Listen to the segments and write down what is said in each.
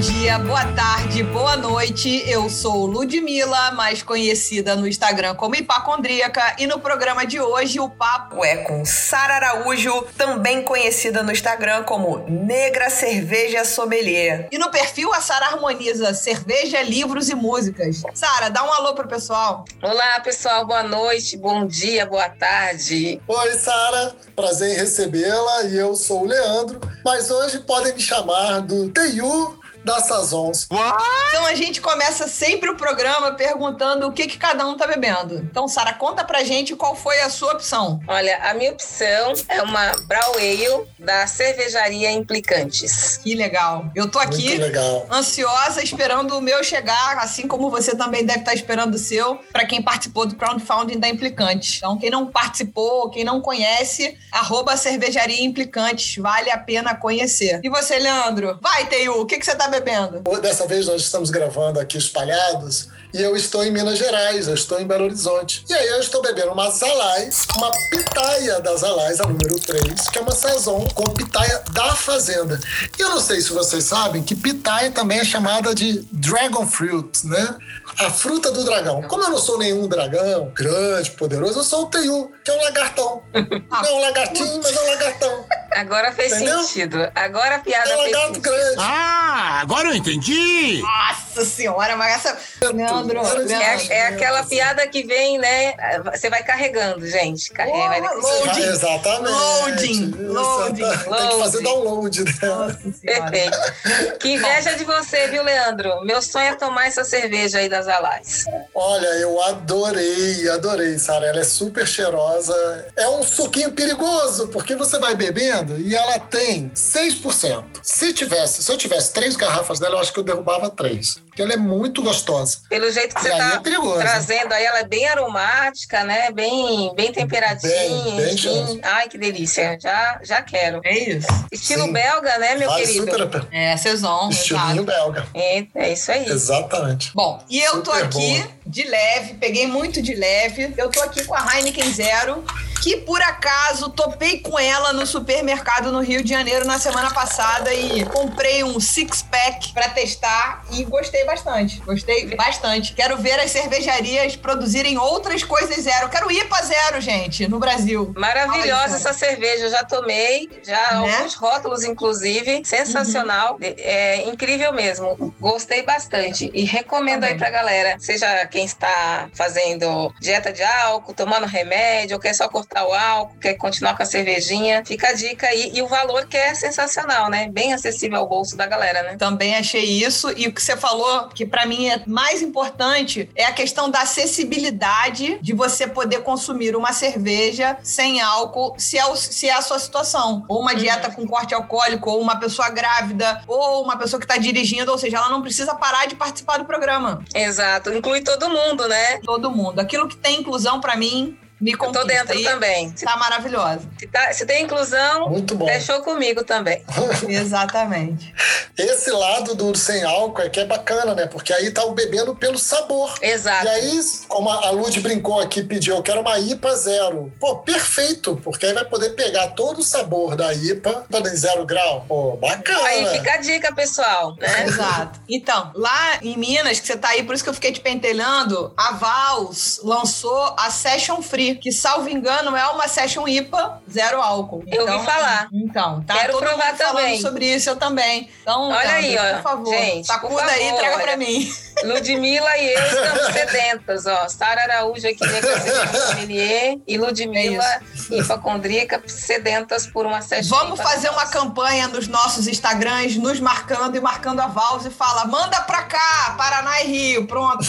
dia, boa tarde, boa noite. Eu sou Ludmilla, mais conhecida no Instagram como Hipacondríaca, e no programa de hoje o papo é com Sara Araújo, também conhecida no Instagram como Negra Cerveja Sommelier. E no perfil a Sara harmoniza cerveja, livros e músicas. Sara, dá um alô pro pessoal. Olá, pessoal, boa noite, bom dia, boa tarde. Oi, Sara, prazer em recebê-la e eu sou o Leandro, mas hoje podem me chamar do Teiu das Sazons. Então a gente começa sempre o programa perguntando o que, que cada um tá bebendo. Então, Sara, conta pra gente qual foi a sua opção. Olha, a minha opção é uma Brown Ale da cervejaria Implicantes. Que legal. Eu tô aqui Muito legal. ansiosa esperando o meu chegar, assim como você também deve estar esperando o seu, pra quem participou do crowdfunding da Implicantes. Então, quem não participou, quem não conhece, arroba cervejaria Implicantes, vale a pena conhecer. E você, Leandro? Vai, Teiu, o que, que você tá bebendo? Dessa vez nós estamos gravando aqui espalhados e eu estou em Minas Gerais, eu estou em Belo Horizonte. E aí eu estou bebendo uma Zalais, uma pitaia da Zalais, a número 3, que é uma sazon com pitaia da fazenda. E eu não sei se vocês sabem que pitaia também é chamada de dragon fruit, né? A fruta do dragão. Como eu não sou nenhum dragão grande, poderoso, eu sou o Teiu, que é um lagartão. Não é um lagartinho, mas é um lagartão. Agora fez Entendeu? sentido. Agora a piada É fez sentido. grande. Ah, agora eu entendi! Nossa senhora, mas essa. Leandro, É, é aquela piada que vem, né? Você vai carregando, gente. Carrega, naquele- Loading. Ah, exatamente. Loading, loading, Exata- Tem que fazer loading. download, né? Nossa senhora. Perfeito. Que inveja de você, viu, Leandro? Meu sonho é tomar essa cerveja aí das Alais. Olha, eu adorei, adorei, Sara. Ela é super cheirosa. É um suquinho perigoso, porque você vai bebendo e ela tem 6%. Se tivesse, se eu tivesse três garrafas dela, eu acho que eu derrubava três. Porque ela é muito gostosa. Pelo jeito que E você aí tá é perigoso. trazendo aí, ela é bem aromática, né? Bem, bem temperadinha. Bem, bem. Ai, que delícia. Já, já quero. É isso. Estilo Sim. belga, né, meu vale querido? super. É, Saison, Estilinho exato. belga. É, é isso aí. Exatamente. Bom, e eu tô Super aqui boa. de leve, peguei muito de leve. Eu tô aqui com a Heineken Zero, que por acaso topei com ela no supermercado no Rio de Janeiro na semana passada e comprei um six pack pra testar e gostei bastante. Gostei bastante. Quero ver as cervejarias produzirem outras coisas zero. Quero ir pra zero, gente, no Brasil. Maravilhosa essa cerveja, já tomei, já Né? alguns rótulos, inclusive. Sensacional. É incrível mesmo. Gostei bastante. E recomendo aí Também. pra galera, seja quem está fazendo dieta de álcool, tomando remédio, ou quer só cortar o álcool, quer continuar com a cervejinha. Fica a dica aí. E o valor que é sensacional, né? Bem acessível ao bolso da galera, né? Também achei isso. E o que você falou, que pra mim é mais importante, é a questão da acessibilidade de você poder consumir uma cerveja sem álcool, se é, o- se é a sua situação. Ou uma dieta com corte alcoólico, ou uma pessoa grávida, ou uma pessoa que tá dirigindo, ou seja, ela não precisa parar de participar do programa. Exato. Inclui todo mundo, né? Todo mundo. Aquilo que tem inclusão, pra mim, me Eu conquista. tô dentro E também. Tá maravilhosa. se tá- se tem inclusão, Muito bom. fechou comigo também. Exatamente. Esse lado do sem álcool é que é bacana, né? Porque aí tá o bebendo pelo sabor. Exato. E aí, como a Lud brincou aqui, pediu, eu quero uma IPA zero. Pô, perfeito, porque aí vai poder pegar todo o sabor da IPA dando em zero grau. Pô, bacana. Aí fica a dica, pessoal, né? Exato. Então, lá em Minas, que você tá aí, por isso que eu fiquei te pentelhando, a Vals lançou a Session Free, que, salvo engano, é uma Session IPA zero álcool. Eu ouvi falar. Então, tá Quero todo provar mundo falando também. sobre isso, eu também. Então, Olha aí, Leandro, ó. por favor, Gente, sacuda por aí e traga pra olha. mim. Ludmilla e eu estamos sedentas, ó. Sara Araújo aqui, minha sommelier, e Ludmilla, hipocondríaca, sedentas por uma session. Vamos fazer uma campanha nos nossos Instagrams, nos marcando e marcando a Vals e fala: manda pra cá, Paraná e Rio, pronto.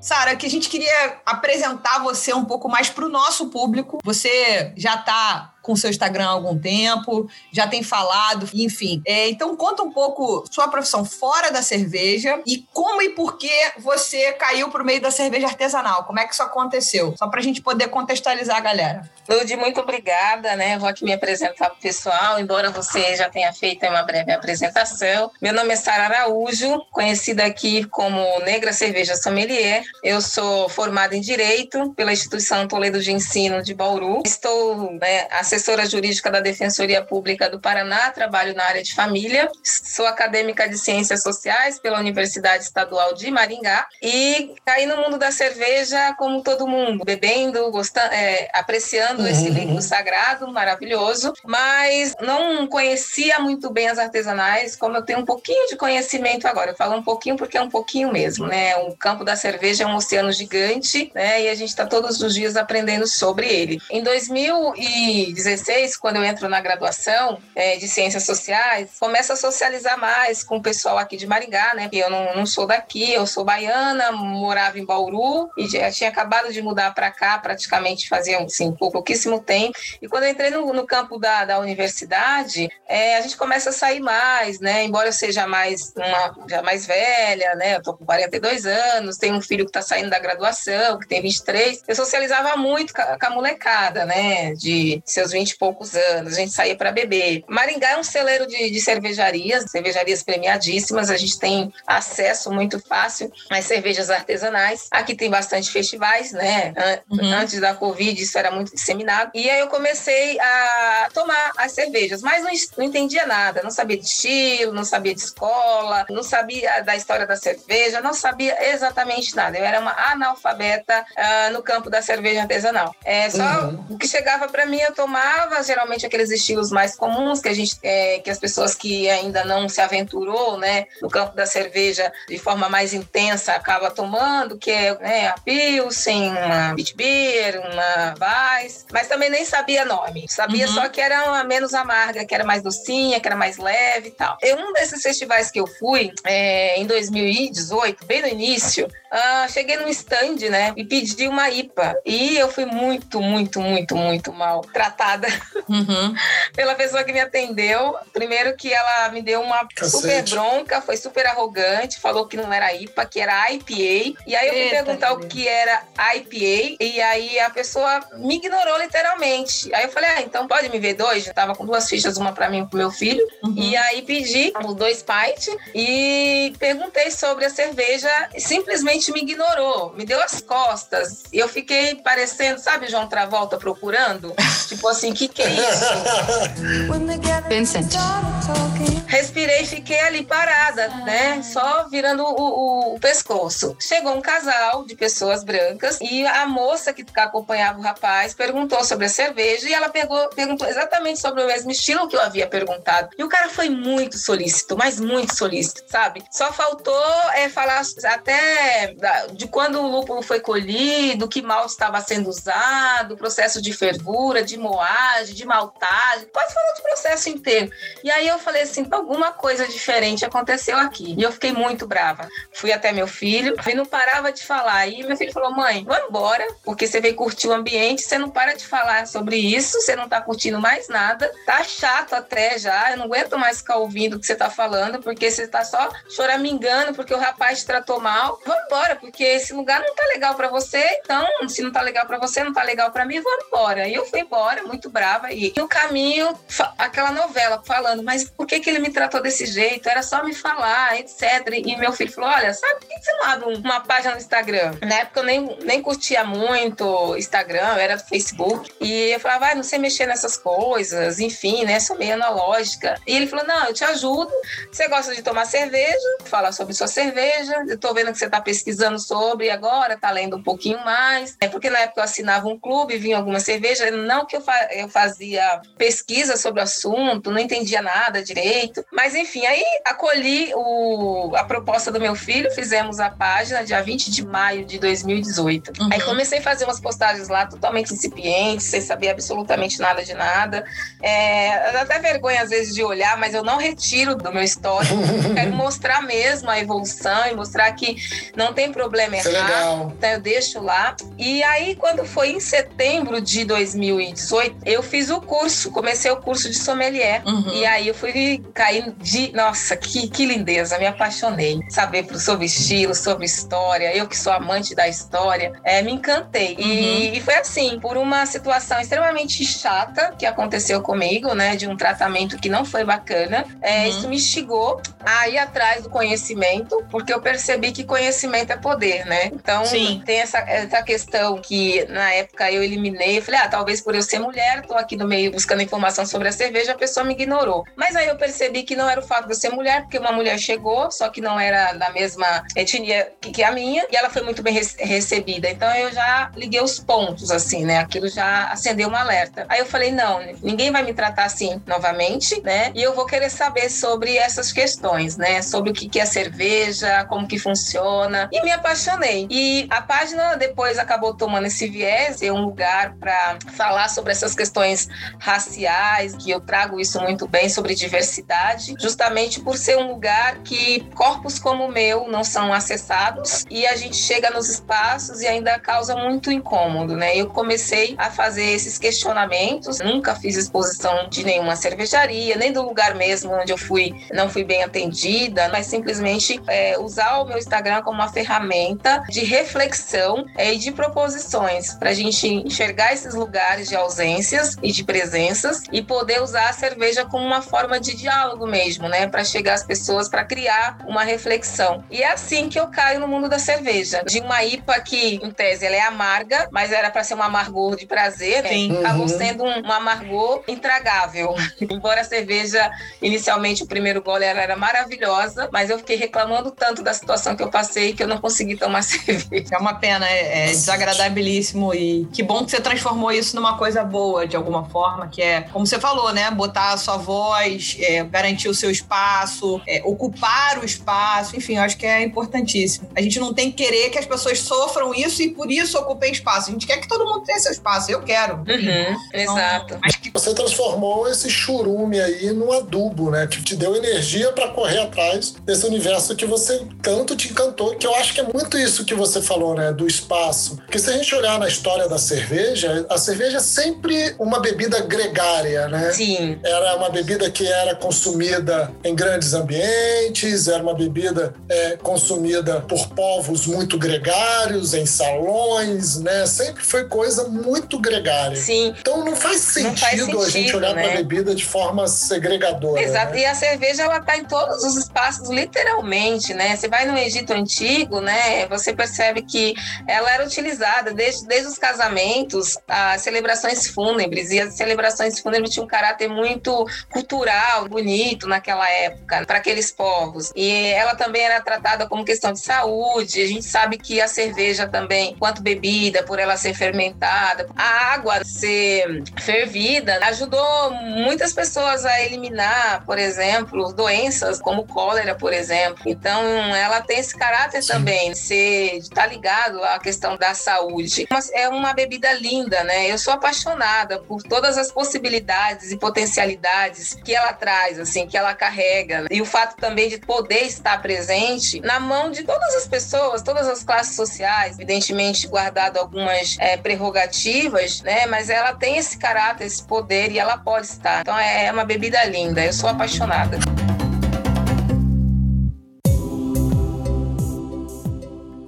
Sara, que a gente queria apresentar você um pouco mais para o nosso público. Você já está com seu Instagram há algum tempo, já tem falado, enfim. É, então conta um pouco sua profissão fora da cerveja e como e por que você caiu pro meio da cerveja artesanal. Como é que isso aconteceu? Só para a gente poder contextualizar a galera. Lud, muito obrigada, né? Vou aqui me apresentar pro pessoal, embora você já tenha feito uma breve apresentação. Meu nome é Sara Araújo, conhecida aqui como Negra Cerveja Sommelier. Eu sou formada em Direito pela Instituição Toledo de Ensino de Bauru. Estou né, assessora jurídica da Defensoria Pública do Paraná, trabalho na área de família, sou acadêmica de Ciências Sociais pela Universidade Estadual de Maringá e caí no mundo da cerveja como todo mundo, bebendo, gostando, é, apreciando uhum. esse livro sagrado, maravilhoso, mas não conhecia muito bem as artesanais, como eu tenho um pouquinho de conhecimento agora. Eu falo um pouquinho porque é um pouquinho mesmo, né? O campo da cerveja é um oceano gigante, né? E a gente está todos os dias aprendendo sobre ele. Em 2016, 2016, quando eu entro na graduação é, de Ciências Sociais, começo a socializar mais com o pessoal aqui de Maringá, né? Porque eu não, não sou daqui, eu sou baiana, morava em Bauru e já tinha acabado de mudar para cá, praticamente fazia assim, pouquíssimo tempo. E quando eu entrei no, no campo da, da universidade, é, a gente começa a sair mais, né? Embora eu seja mais uma já mais velha, né? Eu tô com 42 anos, tenho um filho que está saindo da graduação, que tem 23. Eu socializava muito com a, molecada, né? De seus 20 e poucos anos, a gente saía para beber. Maringá é um celeiro de, de, cervejarias, cervejarias premiadíssimas, a gente tem acesso muito fácil às cervejas artesanais. Aqui tem bastante festivais, né? Uhum. Antes da Covid, isso era muito disseminado. E aí eu comecei a tomar as cervejas, mas não, não entendia nada, não sabia de estilo, não sabia de escola, não sabia da história da cerveja, não sabia exatamente nada. Eu era uma analfabeta uh, no campo da cerveja artesanal. É, só uhum. o que chegava para mim eu tomava geralmente aqueles estilos mais comuns que a gente é, que as pessoas que ainda não se aventurou, né, no campo da cerveja de forma mais intensa acaba tomando, que é né, a Pilsen, uma Bitbeer, uma Weiss, mas também nem sabia nome, sabia uhum. só que era uma menos amarga, que era mais docinha, que era mais leve e tal. E um desses festivais que eu fui é, em 2018, bem no início, uh, cheguei num stand, né, e pedi uma IPA e eu fui muito, muito, muito, muito mal tratada uhum. pela pessoa que me atendeu. Primeiro que ela me deu uma Cacete. super bronca, foi super arrogante, falou que não era IPA, que era IPA. E aí eu fui Eita, perguntar o que era IPA, e aí a pessoa me ignorou literalmente. Aí eu falei, ah, então pode me ver dois? Eu tava com duas fichas, uma para mim e pro meu filho. Uhum. E aí pedi os dois pints e perguntei sobre a cerveja e simplesmente me ignorou, me deu as costas. E eu fiquei parecendo, sabe, João Travolta procurando? tipo assim, que que é isso? Vincent. Respirei e fiquei ali parada, né? Só virando o, o, o, pescoço. Chegou um casal de pessoas brancas e a moça que acompanhava o rapaz perguntou sobre a cerveja e ela pegou, perguntou exatamente sobre o mesmo estilo que eu havia perguntado. E o cara foi muito solícito, mas muito solícito, sabe? Só faltou é, falar até de quando o lúpulo foi colhido, que mal estava sendo usado, processo de fervura, de moagem, de maltagem, quase falou do processo inteiro. E aí eu falei assim, alguma coisa diferente aconteceu aqui. E eu fiquei muito brava. Fui até meu filho e não parava de falar. E meu filho falou, mãe, vamos embora, porque você veio curtir o ambiente, você não para de falar sobre isso, você não tá curtindo mais nada, tá chato até já, eu não aguento mais ficar ouvindo o que você tá falando, porque você tá só choramingando porque o rapaz te tratou mal. Vamos embora, porque esse lugar não tá legal para você, então, se não tá legal para você, não tá legal para mim, vamos embora. E eu fui embora, muito brava, e no caminho, aquela novela falando, mas por que que ele me tratou desse jeito? Era só me falar, etc. E meu filho falou, olha, sabe que você não abre uma página no Instagram? Na época eu nem, nem curtia muito Instagram, era Facebook. E eu falava, vai, não sei mexer nessas coisas, enfim, né? Sou meio analógica. E ele falou, não, eu te ajudo. Você gosta de tomar cerveja? Falar sobre sua cerveja. Eu tô vendo que você tá pesquisando sobre agora, tá lendo um pouquinho mais. É porque na época eu assinava um clube, vinha alguma cerveja. Não que eu, fa eu fazia pesquisa sobre o assunto, não entendia nada de Mas enfim, aí acolhi o, a proposta do meu filho, fizemos a página dia 20 de maio de 2018. Uhum. Aí comecei a fazer umas postagens lá totalmente incipientes, sem saber absolutamente nada de nada. É, dá até vergonha às vezes de olhar, mas eu não retiro do meu histórico. Quero mostrar mesmo a evolução e mostrar que não tem problema é errar. É legal. Então eu deixo lá. E aí, quando foi em setembro de 2018, eu fiz o curso, comecei o curso de sommelier. Uhum. E aí eu fui cair de. Nossa, que, que lindeza, me apaixonei. Saber sobre estilo, sobre história, eu que sou amante da história, é, me encantei. Uhum. E, e foi assim, por uma situação extremamente chata que aconteceu comigo, né? De um tratamento que não foi bacana. É, uhum. Isso me instigou a ir atrás do conhecimento, porque eu percebi que conhecimento é poder, né? Então, Sim. tem essa, essa questão que na época eu eliminei. Eu falei, ah, talvez por eu ser mulher, tô aqui no meio buscando informação sobre a cerveja, a pessoa me ignorou. Mas aí eu percebi que não era o fato de eu ser mulher, porque uma mulher chegou, só que não era da mesma etnia que, que a minha, e ela foi muito bem recebida. Então eu já liguei os pontos, assim, né? Aquilo já acendeu um alerta. Aí eu falei, não, ninguém vai me tratar assim novamente, né? E eu vou querer saber sobre essas questões, né? Sobre o que é cerveja, como que funciona. E me apaixonei. E a página depois acabou tomando esse viés, é um lugar para falar sobre essas questões raciais, que eu trago isso muito bem, sobre diversidade, justamente por ser um lugar que corpos como o meu não são acessados e a gente chega nos espaços e ainda causa muito incômodo, né? Eu comecei a fazer esses questionamentos, nunca fiz exposição de nenhuma cervejaria, nem do lugar mesmo onde eu fui, não fui bem atendida, mas simplesmente é, usar o meu Instagram como uma ferramenta de reflexão é, e de proposições para a gente enxergar esses lugares de ausências e de presenças e poder usar a cerveja como uma forma de diálogo mesmo, né? Para chegar às pessoas, para criar uma reflexão. E é assim que eu caio no mundo da cerveja. De uma IPA que, em tese, ela é amarga, mas era para ser um amargor de prazer, né? Sim. Acabou uhum. sendo um, um amargor intragável. Embora a cerveja, inicialmente, o primeiro gole ela era maravilhosa, mas eu fiquei reclamando tanto da situação que eu passei que eu não consegui tomar cerveja. É uma pena, é, é desagradabilíssimo e que bom que você transformou isso numa coisa boa, de alguma forma, que é, como você falou, né? Botar a sua voz, é, garantir o seu espaço, é, ocupar o espaço, enfim, eu acho que é importantíssimo. A gente não tem que querer que as pessoas sofram isso e por isso ocupem espaço. A gente quer que todo mundo tenha seu espaço. Eu quero. Uhum, então, exato. Que... Você transformou esse churume aí num adubo, né? Que te deu energia para correr atrás desse universo que você tanto te encantou, que eu acho que é muito isso que você falou, né? Do espaço. Porque se a gente olhar na história da cerveja, a cerveja é sempre uma bebida gregária, né? Sim. Era uma bebida que era consumida em grandes ambientes, era uma bebida é, consumida por povos muito gregários, em salões, né? Sempre foi coisa muito gregária. Sim. Então não faz sentido, não faz sentido a gente olhar né? para a bebida de forma segregadora. Exato. Né? E a cerveja ela tá em todos os espaços, literalmente, né? Você vai no Egito antigo, né? Você percebe que ela era utilizada desde, desde os casamentos, as celebrações fúnebres e as celebrações fúnebres tinham um caráter muito cultural, bonito naquela época para aqueles povos. E ela também era tratada como questão de saúde. A gente sabe que a cerveja também, quanto bebida, por ela ser fermentada, a água ser fervida, ajudou muitas pessoas a eliminar, por exemplo, doenças como cólera, por exemplo. Então, ela tem esse caráter Sim. também, ser tá ligado à questão da saúde. Mas é uma bebida linda, né? Eu sou apaixonada por todas as possibilidades e potencialidades que ela traz, assim, que ela carrega. E o fato também de poder estar presente na mão de todas as pessoas, todas as classes sociais, evidentemente guardado algumas é, prerrogativas, né? Mas ela tem esse caráter, esse poder e ela pode estar. Então é uma bebida linda. Eu sou apaixonada.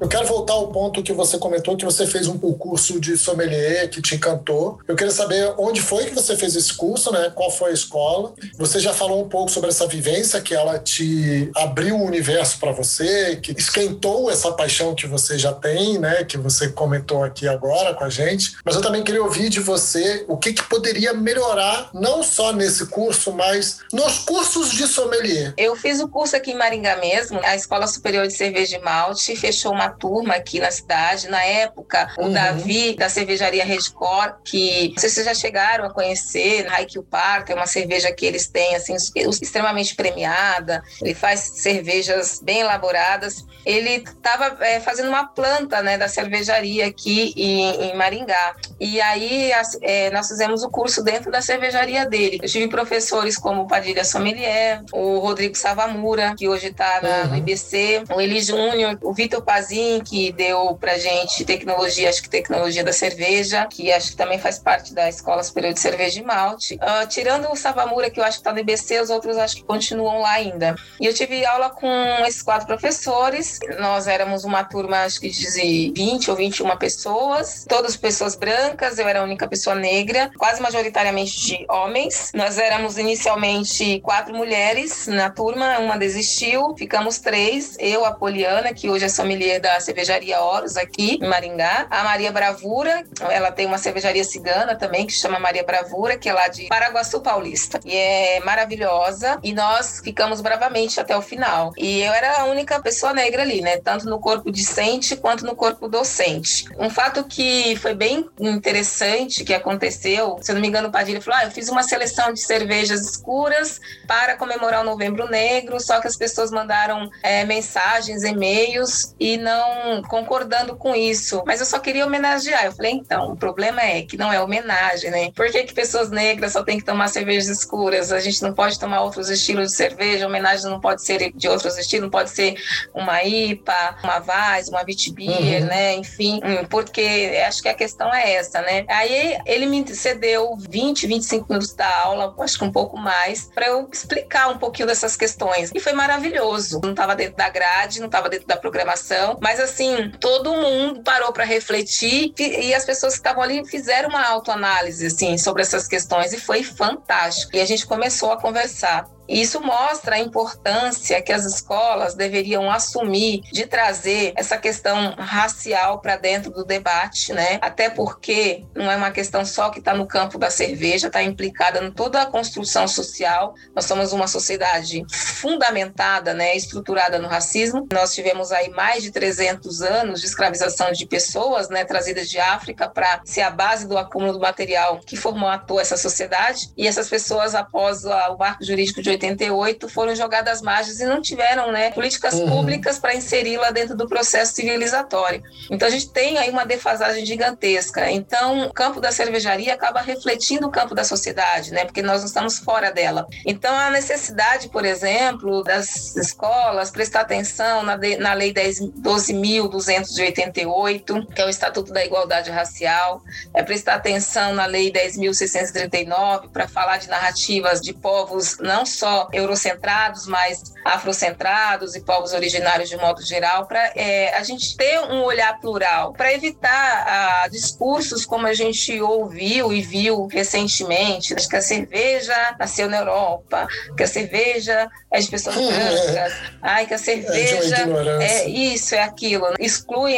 Eu quero voltar ao ponto que você comentou que você fez um curso de sommelier que te encantou. Eu queria saber onde foi que você fez esse curso, né? Qual foi a escola? Você já falou um pouco sobre essa vivência que ela te abriu o universo para você, que esquentou essa paixão que você já tem, né? Que você comentou aqui agora com a gente. Mas eu também queria ouvir de você o que, que poderia melhorar, não só nesse curso, mas nos cursos de sommelier. Eu fiz o curso aqui em Maringá mesmo, a Escola Superior de Cerveja e Malte, fechou uma turma aqui na cidade. Na época, o uhum. Davi, da cervejaria Redcore, que não sei se vocês já chegaram a conhecer, Haikyuu Park, é uma cerveja que eles têm, assim, extremamente premiada. Ele faz cervejas bem elaboradas. Ele estava é, fazendo uma planta, né, da cervejaria aqui em, em Maringá. E aí é, nós fizemos o curso dentro da cervejaria dele. Eu tive professores como o Padilha Sommelier, o Rodrigo Savamura, que hoje está no IBC, o Eli Júnior, o Vitor Que deu pra gente tecnologia, acho que tecnologia da cerveja, que acho que também faz parte da Escola Superior de Cerveja e Malte. Uh, tirando o Savamura, que eu acho que está no IBC, os outros acho que continuam lá ainda. E eu tive aula com esses quatro professores. Nós éramos uma turma, acho que de 20 ou 21 pessoas, todas pessoas brancas, eu era a única pessoa negra, quase majoritariamente de homens. Nós éramos inicialmente quatro mulheres na turma, uma desistiu, ficamos três, eu, a Poliana, que hoje é sommelier da cervejaria Horus aqui em Maringá, a Maria Bravura, ela tem uma cervejaria cigana também que chama Maria Bravura, que é lá de Paraguaçu Paulista, e é maravilhosa, e nós ficamos bravamente até o final. E eu era a única pessoa negra ali, né, tanto no corpo discente quanto no corpo docente. Um fato que foi bem interessante que aconteceu, se eu não me engano, o Padilha falou: ah, eu fiz uma seleção de cervejas escuras para comemorar o Novembro Negro, só que as pessoas mandaram é, mensagens, e-mails e não concordando com isso. Mas eu só queria homenagear. Eu falei: então, o problema é que não é homenagem, né? Por que, que pessoas negras só têm que tomar cervejas escuras? A gente não pode tomar outros estilos de cerveja, homenagem não pode ser de outros estilos, não pode ser uma IPA, uma Vaz, uma Vitbier, uhum. né? Enfim, hum, porque acho que a questão é essa, né? Aí ele me cedeu 20, 25 minutos da aula, acho que um pouco mais, para eu explicar um pouquinho dessas questões. E foi maravilhoso. Não estava dentro da grade, não estava dentro da programação, mas assim, todo mundo parou para refletir e as pessoas que estavam ali fizeram uma autoanálise assim sobre essas questões e foi fantástico. E a gente começou a conversar. E isso mostra a importância que as escolas deveriam assumir de trazer essa questão racial para dentro do debate, né? Até porque não é uma questão só que está no campo da cerveja, está implicada em toda a construção social. Nós somos uma sociedade fundamentada, né, estruturada no racismo. Nós tivemos aí mais de 300 anos de escravização de pessoas, né, trazidas de África para ser a base do acúmulo do material que formatou essa sociedade. E essas pessoas, após o marco jurídico de 88 foram jogadas às margens e não tiveram né, políticas uhum. públicas para inseri-la dentro do processo civilizatório. Então a gente tem aí uma defasagem gigantesca. Então o campo da cervejaria acaba refletindo o campo da sociedade, né, porque nós não estamos fora dela. Então a necessidade, por exemplo, das escolas prestar atenção na, de, na Lei 12.288, que é o Estatuto da Igualdade Racial, é prestar atenção na Lei 10.639 para falar de narrativas de povos não só só eurocentrados, mas afrocentrados e povos originários de modo geral, para é, a gente ter um olhar plural, para evitar ah, discursos como a gente ouviu e viu recentemente, que a cerveja nasceu na Europa, que a cerveja é de pessoas hum, brancas, é. ai, que a cerveja é, é isso, é aquilo, exclui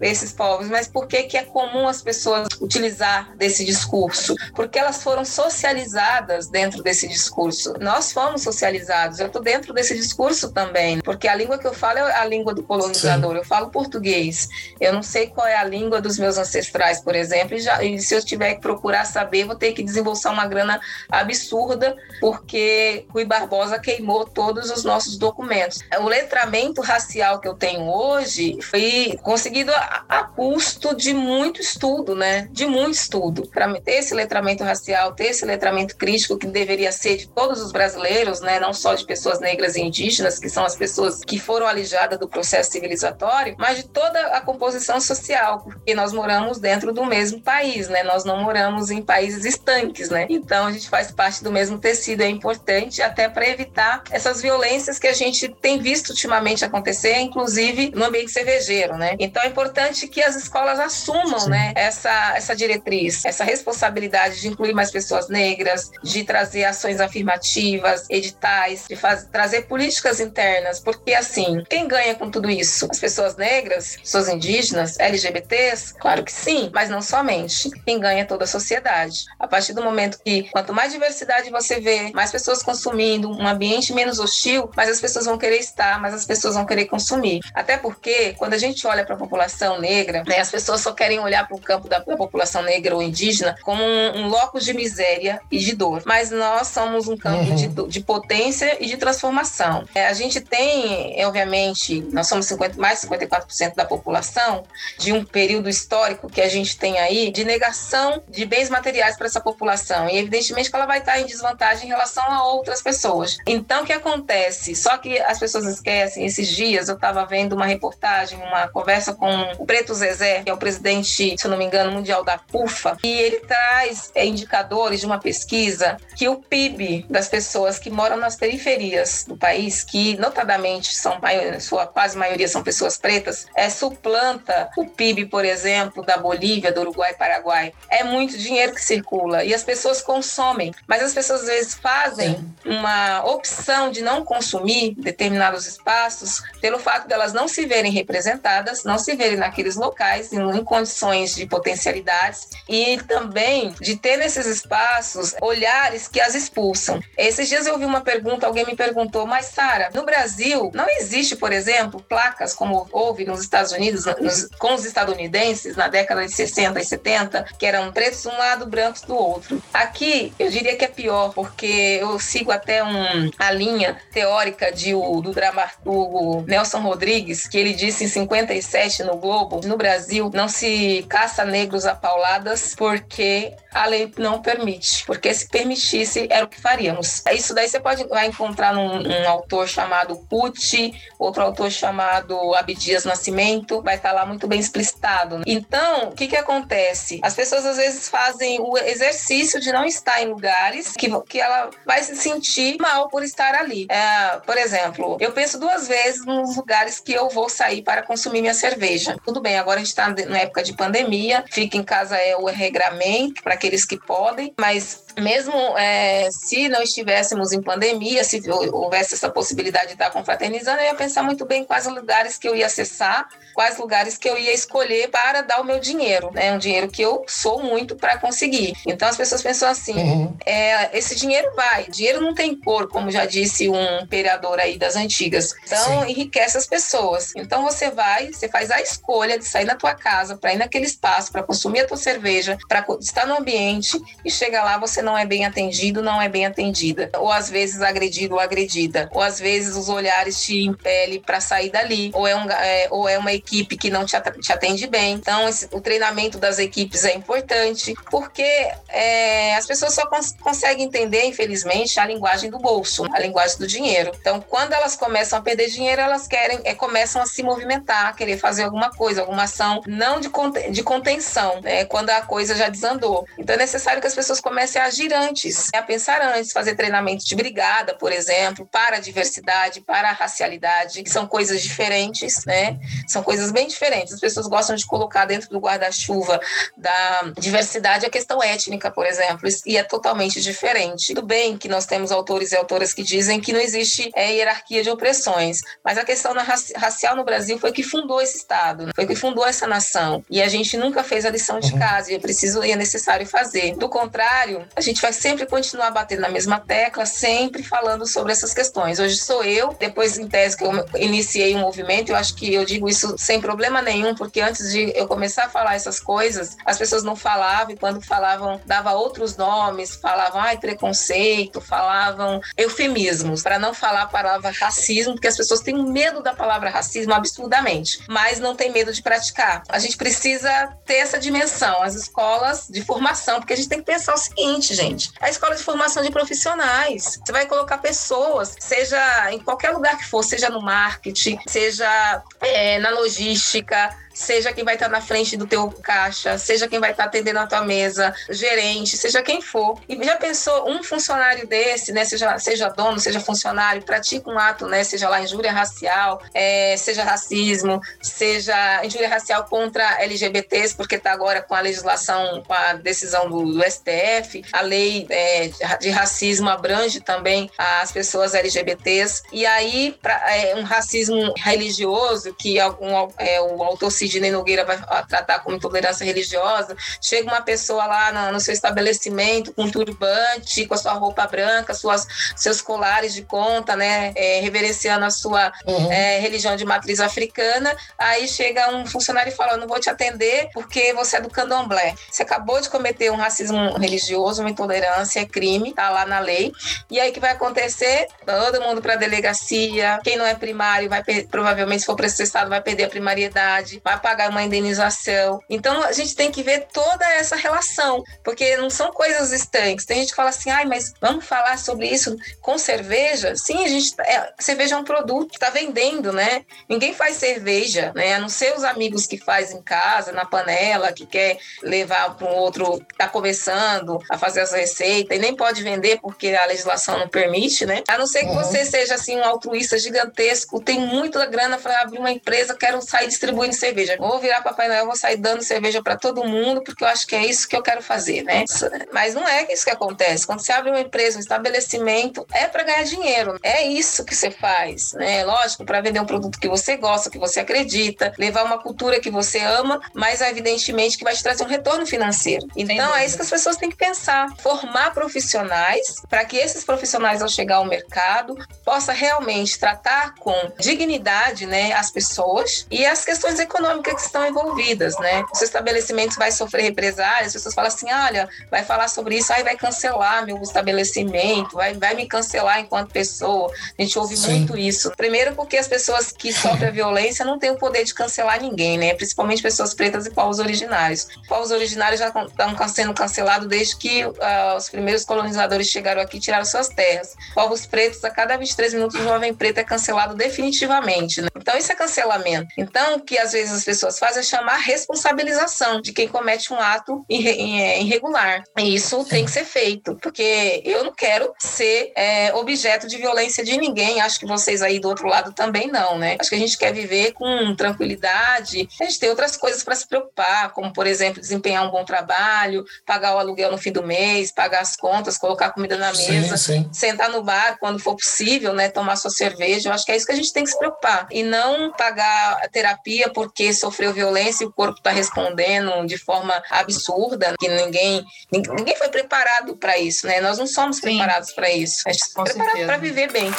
esses povos, mas por que, que é comum as pessoas utilizar desse discurso? Porque elas foram socializadas dentro desse discurso. Nós fomos socializados. Eu estou dentro desse discurso também, porque a língua que eu falo é a língua do colonizador. Sim. Eu falo português. Eu não sei qual é a língua dos meus ancestrais, por exemplo, e, já, e se eu tiver que procurar saber, vou ter que desembolsar uma grana absurda, porque Rui Barbosa queimou todos os nossos documentos. O letramento racial que eu tenho hoje foi conseguido a, a custo de muito estudo, né? De muito estudo. Para ter esse letramento racial, ter esse letramento crítico que deveria ser de todos os brasileiros brasileiros, né, não só de pessoas negras e indígenas, que são as pessoas que foram alijadas do processo civilizatório, mas de toda a composição social, porque nós moramos dentro do mesmo país, né? Nós não moramos em países estanques, né? Então a gente faz parte do mesmo tecido, é importante até para evitar essas violências que a gente tem visto ultimamente acontecer, inclusive no ambiente cervejeiro, né? Então é importante que as escolas assumam, Sim. né, essa essa diretriz, essa responsabilidade de incluir mais pessoas negras, de trazer ações afirmativas editais, de faz, trazer políticas internas, porque assim, quem ganha com tudo isso? As pessoas negras, pessoas indígenas, LGBTs? Claro que sim, mas não somente. Quem ganha é toda a sociedade. A partir do momento que quanto mais diversidade você vê, mais pessoas consumindo, um ambiente menos hostil, mais as pessoas vão querer estar, mais as pessoas vão querer consumir. Até porque, quando a gente olha para a população negra, né, as pessoas só querem olhar para o campo da, da, população negra ou indígena como um, um locus de miséria e de dor. Mas nós somos um campo uhum. de, de, potência e de transformação. É, a gente tem, obviamente, nós somos 50, mais 54% da população, de um período histórico que a gente tem aí de negação de bens materiais para essa população. E evidentemente que ela vai estar em desvantagem em relação a outras pessoas. Então, o que acontece? Só que as pessoas esquecem, esses dias eu estava vendo uma reportagem, uma conversa com o Preto Zezé, que é o presidente, se eu não me engano, mundial da PUFA, e ele traz é, indicadores de uma pesquisa que o PIB das pessoas que moram nas periferias do país, que notadamente são, sua quase maioria são pessoas pretas, é, suplanta o PIB, por exemplo, da Bolívia, do Uruguai e Paraguai. É muito dinheiro que circula e as pessoas consomem, mas as pessoas às vezes fazem uma opção de não consumir determinados espaços pelo fato delas não se verem representadas, não se verem naqueles locais em, em condições de potencialidades e também de ter nesses espaços olhares que as expulsam. Esses dias eu ouvi uma pergunta, alguém me perguntou, mas Sara, no Brasil não existe, por exemplo, placas como houve nos Estados Unidos, nos, com os estadunidenses na década de 60 e 70, que eram pretos de um lado, brancos do outro. Aqui eu diria que é pior, porque eu sigo até um, a linha teórica de, do dramaturgo Nelson Rodrigues, que ele disse em 57 no Globo, no Brasil não se caça negros a pauladas porque a lei não permite, porque se permitisse era o que faríamos. Isso daí você pode vai encontrar num um autor chamado Pucci, outro autor chamado Abdias Nascimento, vai estar lá muito bem explicitado. Então, o que que acontece? As pessoas às vezes fazem o exercício de não estar em lugares que, que ela vai se sentir mal por estar ali. É, por exemplo, eu penso duas vezes nos lugares que eu vou sair para consumir minha cerveja. Tudo bem, agora a gente está na época de pandemia, fica em casa é o regramento para aqueles que podem, mas mesmo é, se não estivéssemos em pandemia, se houvesse essa possibilidade de estar confraternizando, eu ia pensar muito bem quais lugares que eu ia acessar, quais lugares que eu ia escolher para dar o meu dinheiro, né? Um dinheiro que eu sou muito para conseguir. Então as pessoas pensam assim: uhum. é, esse dinheiro vai, dinheiro não tem cor, como já disse um imperador aí das antigas. Então Sim. enriquece as pessoas. Então você vai, você faz a escolha de sair da tua casa para ir naquele espaço, para consumir a tua cerveja, para estar no ambiente e chega lá você não é bem atendido, não é bem atendida. Ou às vezes agredido ou agredida. Ou às vezes os olhares te impelem para sair dali. Ou é, um, é, ou é uma equipe que não te, te atende bem. Então, esse, o treinamento das equipes é importante, porque é, as pessoas só cons conseguem entender, infelizmente, a linguagem do bolso, a linguagem do dinheiro. Então, quando elas começam a perder dinheiro, elas querem, é, começam a se movimentar, querer fazer alguma coisa, alguma ação, não de, de contenção, né, quando a coisa já desandou. Então, é necessário que as pessoas comecem a agir antes, a pensar antes, fazer treinamento de brigada, por exemplo, para a diversidade, para a racialidade, que são coisas diferentes, né? São coisas bem diferentes. As pessoas gostam de colocar dentro do guarda-chuva da diversidade a questão étnica, por exemplo, e é totalmente diferente. Tudo bem que nós temos autores e autoras que dizem que não existe é, hierarquia de opressões, mas a questão racial no Brasil foi que fundou esse Estado, foi que fundou essa nação, e a gente nunca fez a lição de uhum. casa, e é preciso e é necessário fazer. Do contrário, a gente vai sempre continuar batendo na mesma tecla, sempre falando sobre essas questões. Hoje sou eu, depois em tese que eu iniciei um movimento, eu acho que eu digo isso sem problema nenhum, porque antes de eu começar a falar essas coisas, as pessoas não falavam e quando falavam, dava outros nomes, falavam ai preconceito, falavam eufemismos, para não falar a palavra racismo, porque as pessoas têm medo da palavra racismo absurdamente, mas não tem medo de praticar. A gente precisa ter essa dimensão, as escolas de formação, porque a gente tem que pensar o seguinte, gente. A escola de formação de profissionais. Você vai colocar pessoas, seja em qualquer lugar que for, seja no marketing, seja é, na logística, seja quem vai estar na frente do teu caixa, seja quem vai estar atendendo a tua mesa, gerente, seja quem for. E já pensou um funcionário desse, né, seja, seja dono, seja funcionário, pratica um ato, né, seja lá injúria racial, é, seja racismo, seja injúria racial contra LGBTs, porque está agora com a legislação, com a decisão do, do STF, a lei é, de racismo abrange também as pessoas LGBTs. E aí, pra, é, um racismo religioso, que algum, é, o autor Sidney Nogueira vai tratar como intolerância religiosa, chega uma pessoa lá no, no seu estabelecimento com turbante, com a sua roupa branca, suas, seus colares de conta, né, é, reverenciando a sua uhum. é, religião de matriz africana, aí chega um funcionário e fala, não vou te atender porque você é do candomblé. Você acabou de cometer um racismo religioso, uma intolerância, é crime, tá lá na lei. E aí o que vai acontecer? Todo mundo para a delegacia, quem não é primário vai provavelmente se for processado vai perder a primariedade, vai pagar uma indenização. Então a gente tem que ver toda essa relação, porque não são coisas estanques. Tem gente que fala assim, ai, mas vamos falar sobre isso com cerveja? Sim, a gente é, cerveja é um produto que está vendendo, né? Ninguém faz cerveja, né? A não ser os amigos que faz em casa, na panela, que quer levar para um outro que está começando a fazer as receitas e nem pode vender porque a legislação não permite, né? A não ser que uhum. você seja assim um altruísta gigantesco, tem muita grana para abrir uma empresa, quero sair distribuindo cerveja. Vou virar Papai Noel, vou sair dando cerveja para todo mundo porque eu acho que é isso que eu quero fazer, né? Mas não é isso que acontece. Quando você abre uma empresa, um estabelecimento, é para ganhar dinheiro. É isso que você faz, né? Lógico, para vender um produto que você gosta, que você acredita, levar uma cultura que você ama, mas evidentemente que vai te trazer um retorno financeiro. Então é isso que as pessoas têm que pensar, formar profissionais para que esses profissionais ao chegar ao mercado possa realmente tratar com dignidade, né, as pessoas e as questões econômicas que estão envolvidas, né? Os estabelecimentos vai sofrer represálias, as pessoas falam assim, olha, vai falar sobre isso, aí vai cancelar meu estabelecimento, vai, vai me cancelar enquanto pessoa. A gente ouve Sim. muito isso. Primeiro porque as pessoas que sofrem a violência não têm o poder de cancelar ninguém, né? Principalmente pessoas pretas e povos originários. Povos originários já estão sendo cancelados desde que uh, os primeiros colonizadores chegaram aqui e tiraram suas terras. Povos pretos, a cada 23 minutos, um jovem preto é cancelado definitivamente. Né? Então, isso é cancelamento. Então, que às vezes as pessoas fazem é chamar responsabilização de quem comete um ato é, irregular. E isso tem que ser feito, porque eu não quero ser é, objeto de violência de ninguém. Acho que vocês aí do outro lado também não, né? Acho que a gente quer viver com tranquilidade. A gente tem outras coisas para se preocupar, como, por exemplo, desempenhar um bom trabalho, pagar o aluguel no fim do mês, pagar as contas, colocar comida na mesa, sim, sim. sentar no bar quando for possível, né? Tomar sua cerveja. Eu acho que é isso que a gente tem que se preocupar. E não pagar terapia porque sofreu violência e o corpo está respondendo de forma absurda, que ninguém, ninguém foi preparado para isso, né? Nós não somos sim. preparados para isso. A gente está preparado para viver bem.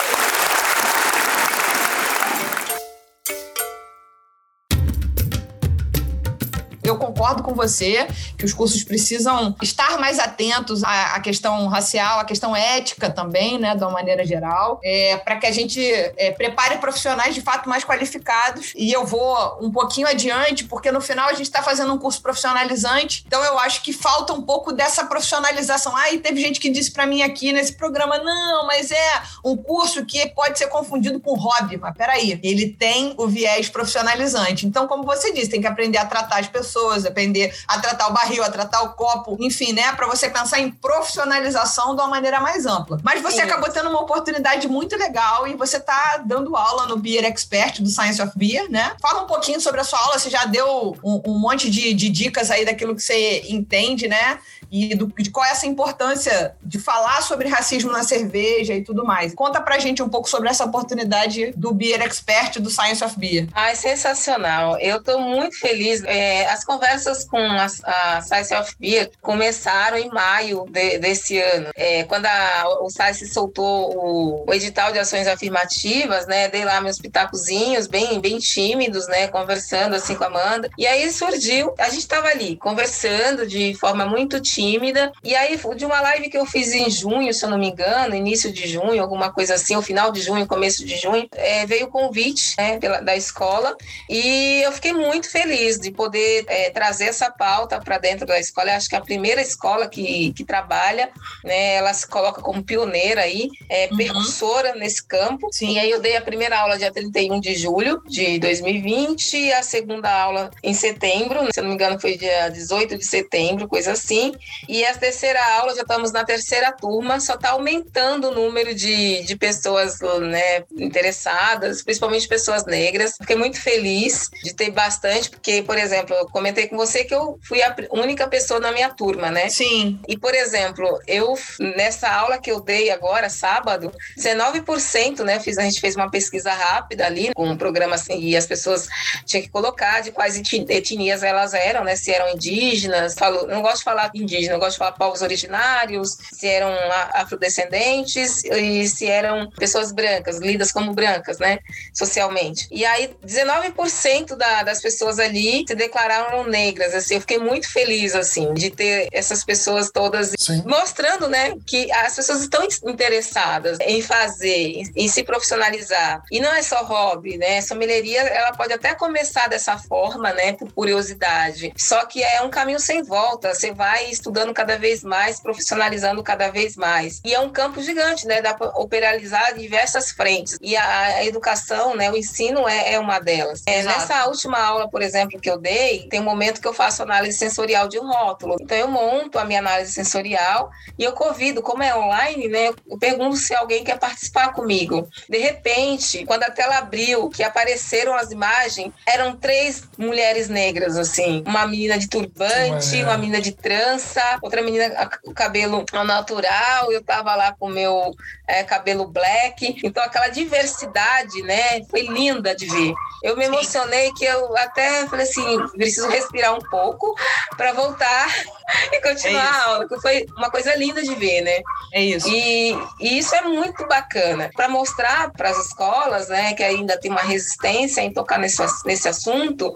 Concordo com você que os cursos precisam estar mais atentos à, à questão racial, à questão ética também, né, de uma maneira geral, é, para que a gente é, prepare profissionais de fato mais qualificados. E eu vou um pouquinho adiante, porque no final a gente está fazendo um curso profissionalizante, então eu acho que falta um pouco dessa profissionalização. Ah, e teve gente que disse para mim aqui nesse programa, não, mas é um curso que pode ser confundido com hobby. Mas peraí, ele tem o viés profissionalizante. Então, como você disse, tem que aprender a tratar as pessoas aprender a tratar o barril, a tratar o copo, enfim, né? Para você pensar em profissionalização de uma maneira mais ampla. Mas você Isso. acabou tendo uma oportunidade muito legal e você está dando aula no Beer Expert do Science of Beer, né? Fala um pouquinho sobre a sua aula, você já deu um, um monte de, de dicas aí daquilo que você entende, né? E do, de qual é essa importância de falar sobre racismo na cerveja e tudo mais. Conta pra gente um pouco sobre essa oportunidade do Beer Expert do Science of Beer. Ai, sensacional. Eu tô muito feliz. É, as conversas com a, a, Science of Beer começaram em maio de, desse ano. É, quando a, o Science soltou o, o, edital de ações afirmativas, né? Dei lá meus pitacozinhos, bem, bem tímidos, né? Conversando assim com a Amanda. E aí surgiu, a gente tava ali conversando de forma muito tímida tímida. E aí, de uma live que eu fiz em junho, se eu não me engano, início de junho, alguma coisa assim, ou final de junho, começo de junho, é, veio o convite né, pela, da escola e eu fiquei muito feliz de poder é, trazer essa pauta para dentro da escola. Eu acho que é a primeira escola que, que trabalha, né, ela se coloca como pioneira aí, é, uhum. percussora nesse campo. Sim. E aí eu dei a primeira aula dia 31 de julho de 2020 e a segunda aula em setembro, se eu não me engano foi dia 18 de setembro, coisa assim. E a terceira aula, já estamos na terceira turma, só está aumentando o número de, de pessoas né, interessadas, principalmente pessoas negras. Fiquei muito feliz de ter bastante, porque, por exemplo, eu comentei com você que eu fui a única pessoa na minha turma, né? Sim. E, por exemplo, eu, nessa aula que eu dei agora, sábado, 19%, né? Fiz, a gente fez uma pesquisa rápida ali, com um programa assim, e as pessoas tinham que colocar de quais etnias elas eram, né? Se eram indígenas, falo, não gosto de falar indígena, eu gosto de falar povos originários, se eram afrodescendentes e se eram pessoas brancas, lidas como brancas, né? Socialmente. E aí, 19% da, das pessoas ali se declararam negras, assim, eu fiquei muito feliz, assim, de ter essas pessoas todas Sim. mostrando, né, que as pessoas estão interessadas em fazer, em se profissionalizar. E não é só hobby, né? Sommelieria, ela pode até começar dessa forma, né, por curiosidade. Só que é um caminho sem volta. Você vai estudando cada vez mais, profissionalizando cada vez mais. E é um campo gigante, né? Dá para operalizar diversas frentes. E a, a, educação, né, o ensino é, é uma delas. É, nessa última aula, por exemplo, que eu dei, tem um momento que eu faço análise sensorial de um rótulo. Então eu monto a minha análise sensorial e eu convido, como é online, né? Eu pergunto se alguém quer participar comigo. De repente, quando a tela abriu, que apareceram as imagens, eram três mulheres negras, assim. Uma menina de turbante, uma menina de trança, outra menina com cabelo natural. Eu tava lá com o meu é, cabelo black. Então, aquela diversidade, né? Foi linda de ver. Eu me emocionei que eu até falei assim, preciso respirar um pouco para voltar e continuar é a aula, que foi uma coisa linda de ver, né? É isso. E, e isso é muito bacana para mostrar para as escolas, né, que ainda tem uma resistência em tocar nesse, nesse assunto,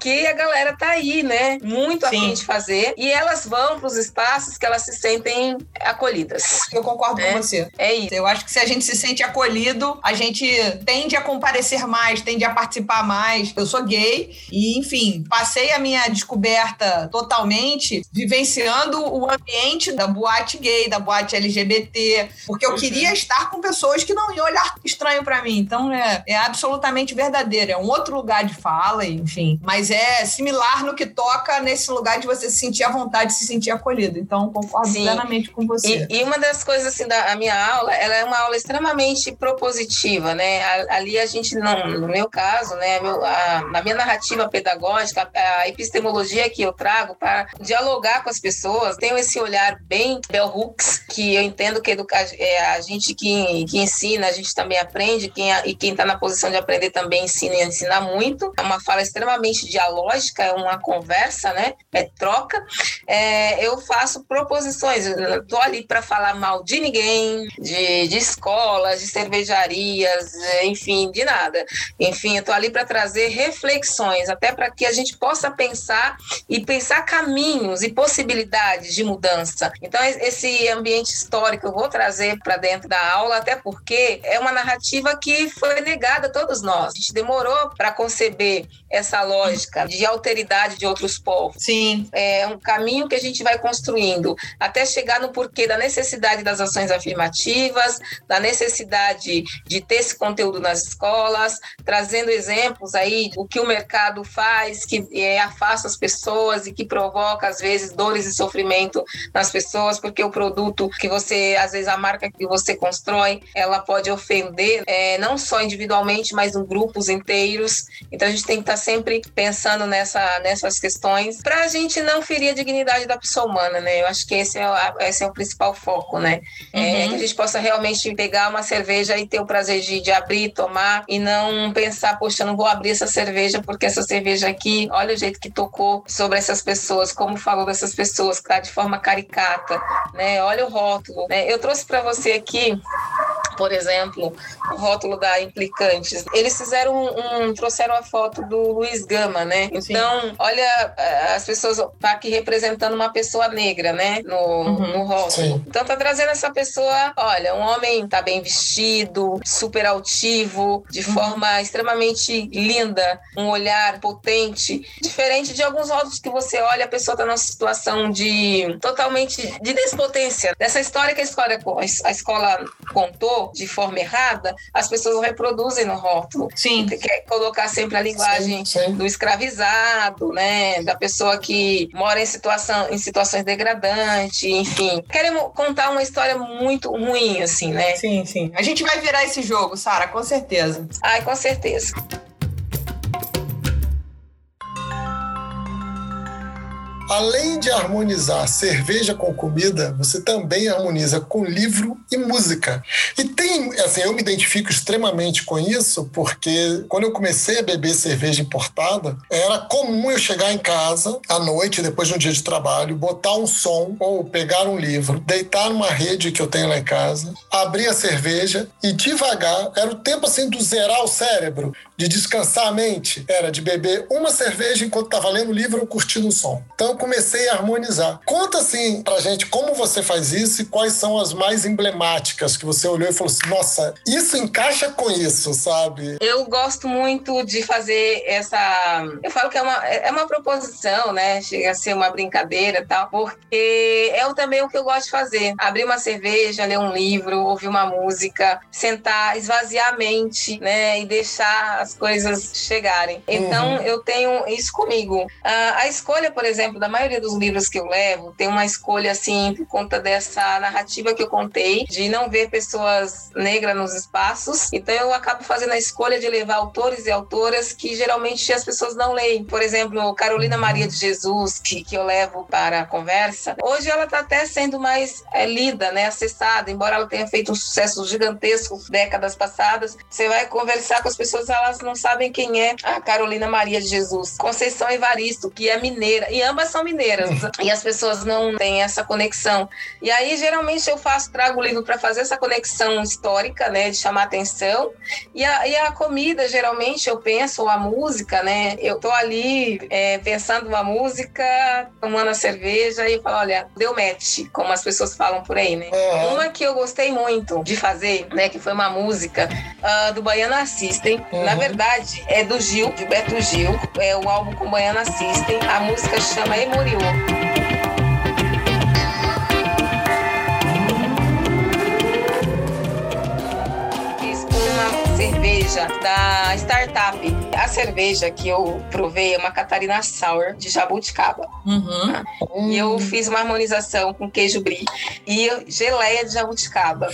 que a galera tá aí, né, muito Sim. afim de fazer e elas vão para os espaços que elas se sentem acolhidas. Eu concordo é, com você. É isso. Eu acho que se a gente se sente acolhido, a gente tende a comparecer mais, tende a participar mais. Eu sou gay e, enfim, passei a minha descoberta totalmente vivenciando o ambiente da boate gay, da boate LGBT, porque eu queria estar com pessoas que não iam olhar estranho para mim. Então é, é absolutamente verdadeiro. É um outro lugar de fala, enfim. Mas é similar no que toca nesse lugar de você se sentir à vontade, se sentir acolhido. Então concordo Sim. plenamente com você. E, e, uma das coisas assim da minha aula, ela é uma aula extremamente propositiva, né? Ali a gente não, no meu caso, né, a, na minha narrativa pedagógica, a epistemologia que eu trago para dialogar com as pessoas, tenho esse olhar bem bell hooks, que eu entendo que educar, é, a gente que, que ensina, a gente também aprende, quem, e quem está na posição de aprender também ensina e ensina muito. É uma fala extremamente dialógica, é uma conversa, né? É troca. É, eu faço proposições, eu estou ali para falar mal de ninguém, de, de escolas, de cervejarias, enfim, de nada. Enfim, eu estou ali para trazer reflexões, até para que a gente possa pensar e pensar caminhos e possibilidades de mudança. Então, esse ambiente histórico eu vou trazer para dentro da aula, até porque é uma narrativa que foi negada a todos nós. A gente demorou para conceber essa lógica de alteridade de outros povos. Sim. É um caminho que a gente vai construindo até chegar no porquê da necessidade das ações afirmativas, da necessidade de ter esse conteúdo nas escolas, trazendo exemplos aí do que o mercado faz, que é, afasta as pessoas e que provoca, às vezes, dores e sofrimento nas pessoas, porque o produto que você, às vezes, a marca que você constrói, ela pode ofender é, não só individualmente, mas em grupos inteiros. Então, a gente tem que estar sempre pensando nessa, nessas questões para a gente não ferir a dignidade da pessoa humana, né? Eu acho que esse é, o, esse é o principal foco, né? É, uhum. É, que a gente possa realmente pegar uma cerveja e ter o prazer de, de abrir, tomar e não pensar, poxa, não vou abrir essa cerveja porque essa cerveja aqui, olha o jeito que tocou sobre essas pessoas, como falou dessas pessoas, tá de forma caricata, né? Olha o rótulo, né? Eu trouxe para você aqui por exemplo, o rótulo da Implicantes. Eles fizeram um, um trouxeram a foto do Luiz Gama, né? Então, Sim. olha, eh, as pessoas tá aqui representando uma pessoa negra, né? No, uhum. no rótulo. Sim. Então tá trazendo essa pessoa, olha, um homem tá bem vestido, super altivo, de uhum. forma extremamente linda, um olhar potente, diferente de alguns rótulos que você olha, a pessoa tá numa situação de totalmente de despotência. Dessa história que a escola, a escola contou de forma errada, as pessoas reproduzem no rótulo. Sim. Quer colocar sempre a linguagem sim, sim. do escravizado, né? Da pessoa que mora em, situação, em situações degradantes, enfim. Querem contar uma história muito ruim, assim, né? Sim, sim. A gente vai virar esse jogo, Sara, com certeza. Ai, com certeza. Além de harmonizar cerveja com comida, você também harmoniza com livro e música. E tem, assim, eu me identifico extremamente com isso, porque quando eu comecei a beber cerveja importada, era comum eu chegar em casa à noite, depois de um dia de trabalho, botar um som ou pegar um livro, deitar numa rede que eu tenho lá em casa, abrir a cerveja e devagar, era o tempo assim do zerar o cérebro, de descansar a mente, era de beber uma cerveja enquanto estava lendo o livro ou curtindo o som. Então comecei a harmonizar. Conta assim pra gente como você faz isso e quais são as mais emblemáticas que você olhou e falou assim: nossa, isso encaixa com isso, sabe? Eu gosto muito de fazer essa. Eu falo que é uma, é uma proposição, né? Chega a ser uma brincadeira e tal, porque é também o que eu gosto de fazer: abrir uma cerveja, ler um livro, ouvir uma música, sentar, esvaziar a mente, né? E deixar as coisas chegarem. Então, uhum. eu tenho isso comigo. a, a escolha, por exemplo, da maioria dos livros que eu levo tem uma escolha assim por conta dessa narrativa que eu contei de não ver pessoas negras nos espaços. Então eu acabo fazendo a escolha de levar autores e autoras que geralmente as pessoas não leem. Por exemplo, Carolina Maria de Jesus, que, que eu levo para a conversa. Hoje ela está até sendo mais é, lida, né, acessada, embora ela tenha feito um sucesso gigantesco décadas passadas. Você vai conversar com as pessoas, elas não sabem quem é a Carolina Maria de Jesus. Conceição Evaristo, que é mineira, e ambas são mineiras e as pessoas não têm essa conexão. E aí, geralmente, eu faço, trago o livro para fazer essa conexão histórica, né, de chamar atenção. E a, e a comida, geralmente, eu penso, ou a música, né, eu tô ali é, pensando uma música, tomando a cerveja e falo, olha, deu match, como as pessoas falam por aí, né. Uhum. Uma que eu gostei muito de fazer, né, que foi uma música uh, do Baiana System. Uhum. Na verdade, é do Gil, de Beto Gil, é o álbum com Baiana System. A música chama Murió. Fiz uma cerveja da Startup. A cerveja que eu provei é uma Catarina Sour de jabuticaba. Uhum. Tá? E eu fiz uma harmonização com queijo brie e geleia de jabuticaba.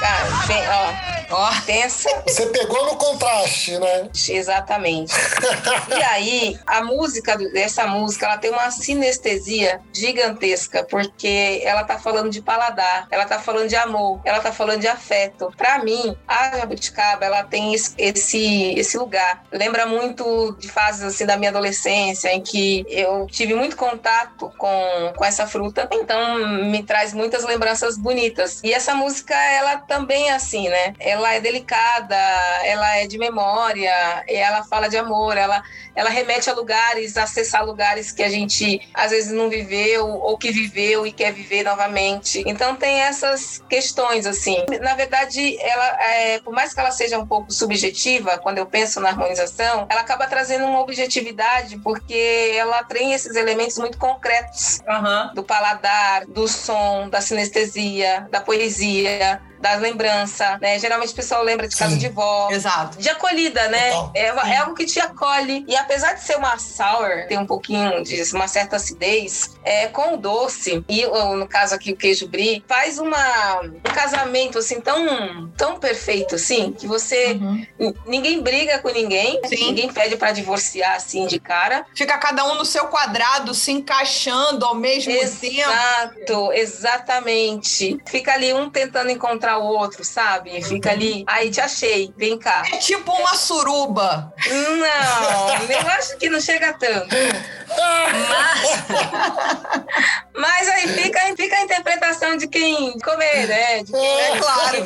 Cara, bem, ó, Ó, pensa. Você pegou no contraste, né? Exatamente. e aí, a música dessa música, ela tem uma sinestesia gigantesca, porque ela tá falando de paladar, ela tá falando de amor, ela tá falando de afeto. Para mim, a jabuticaba, ela tem esse esse lugar. Lembra muito de fases assim da minha adolescência em que eu tive muito contato com, com essa fruta, então me traz muitas lembranças bonitas. E essa música, ela também é assim, né? Ela ela é delicada, ela é de memória, ela fala de amor, ela, ela remete a lugares, acessar lugares que a gente às vezes não viveu ou que viveu e quer viver novamente. Então tem essas questões assim. Na verdade, ela, é, por mais que ela seja um pouco subjetiva, quando eu penso na harmonização, ela acaba trazendo uma objetividade porque ela tem esses elementos muito concretos uhum. do paladar, do som, da sinestesia, da poesia da lembrança, né? Geralmente o pessoal lembra de casa Sim. de vó. Exato. De acolhida, né? É, é, algo que te acolhe. E apesar de ser uma sour, tem um pouquinho de uma certa acidez, é, com o doce, e no caso aqui o queijo brie, faz uma, um casamento assim tão, tão perfeito assim, que você. Uhum. Ninguém briga com ninguém, Sim. ninguém pede para divorciar assim de cara. Fica cada um no seu quadrado, se encaixando ao mesmo Exato, tempo. Exato, exatamente. Fica ali um tentando encontrar encontrar o outro, sabe? Fica ali, aí te achei, vem cá. É tipo uma suruba. Não, eu acho que não chega tanto. Mas, mas aí fica, fica a interpretação de quem comer, né? De quem, é claro.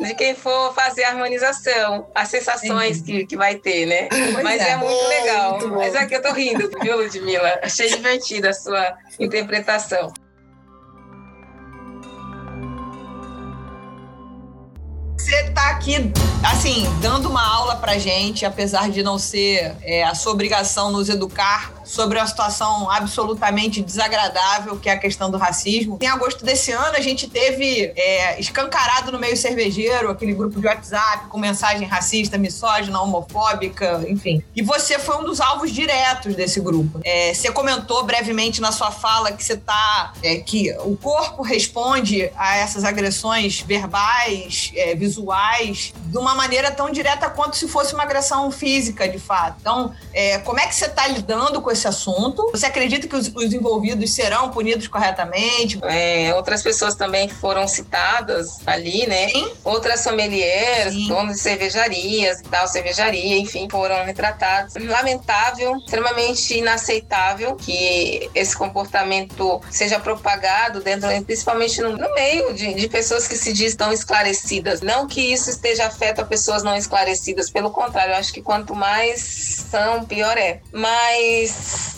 de quem for fazer a harmonização, as sensações que, que vai ter, né? Pois Mas é, é muito legal. Muito Mas aqui eu tô rindo, viu, Ludmilla? Achei divertida a sua interpretação. Você tá aqui, assim, dando uma aula pra gente, apesar de não ser é, a sua obrigação nos educar sobre uma situação absolutamente desagradável, que é a questão do racismo. Em agosto desse ano, a gente teve é, escancarado no meio cervejeiro aquele grupo de WhatsApp com mensagem racista, misógina, homofóbica, enfim. E você foi um dos alvos diretos desse grupo. É, você comentou brevemente na sua fala que você tá. É, que o corpo responde a essas agressões verbais, é, visuais, de uma maneira tão direta quanto se fosse uma agressão física, de fato. Então, é, como é que você está lidando com esse assunto? Você acredita que os, os envolvidos serão punidos corretamente? É, outras pessoas também foram citadas ali, né? Sim. Outras sommeliers, donos de cervejarias e tal, cervejaria, enfim, foram retratados. Lamentável, extremamente inaceitável que esse comportamento seja propagado dentro, principalmente no, no meio de, de pessoas que se diz tão esclarecidas. Não que isso esteja afeto a pessoas não esclarecidas, pelo contrário, eu acho que quanto mais são, pior é. Mas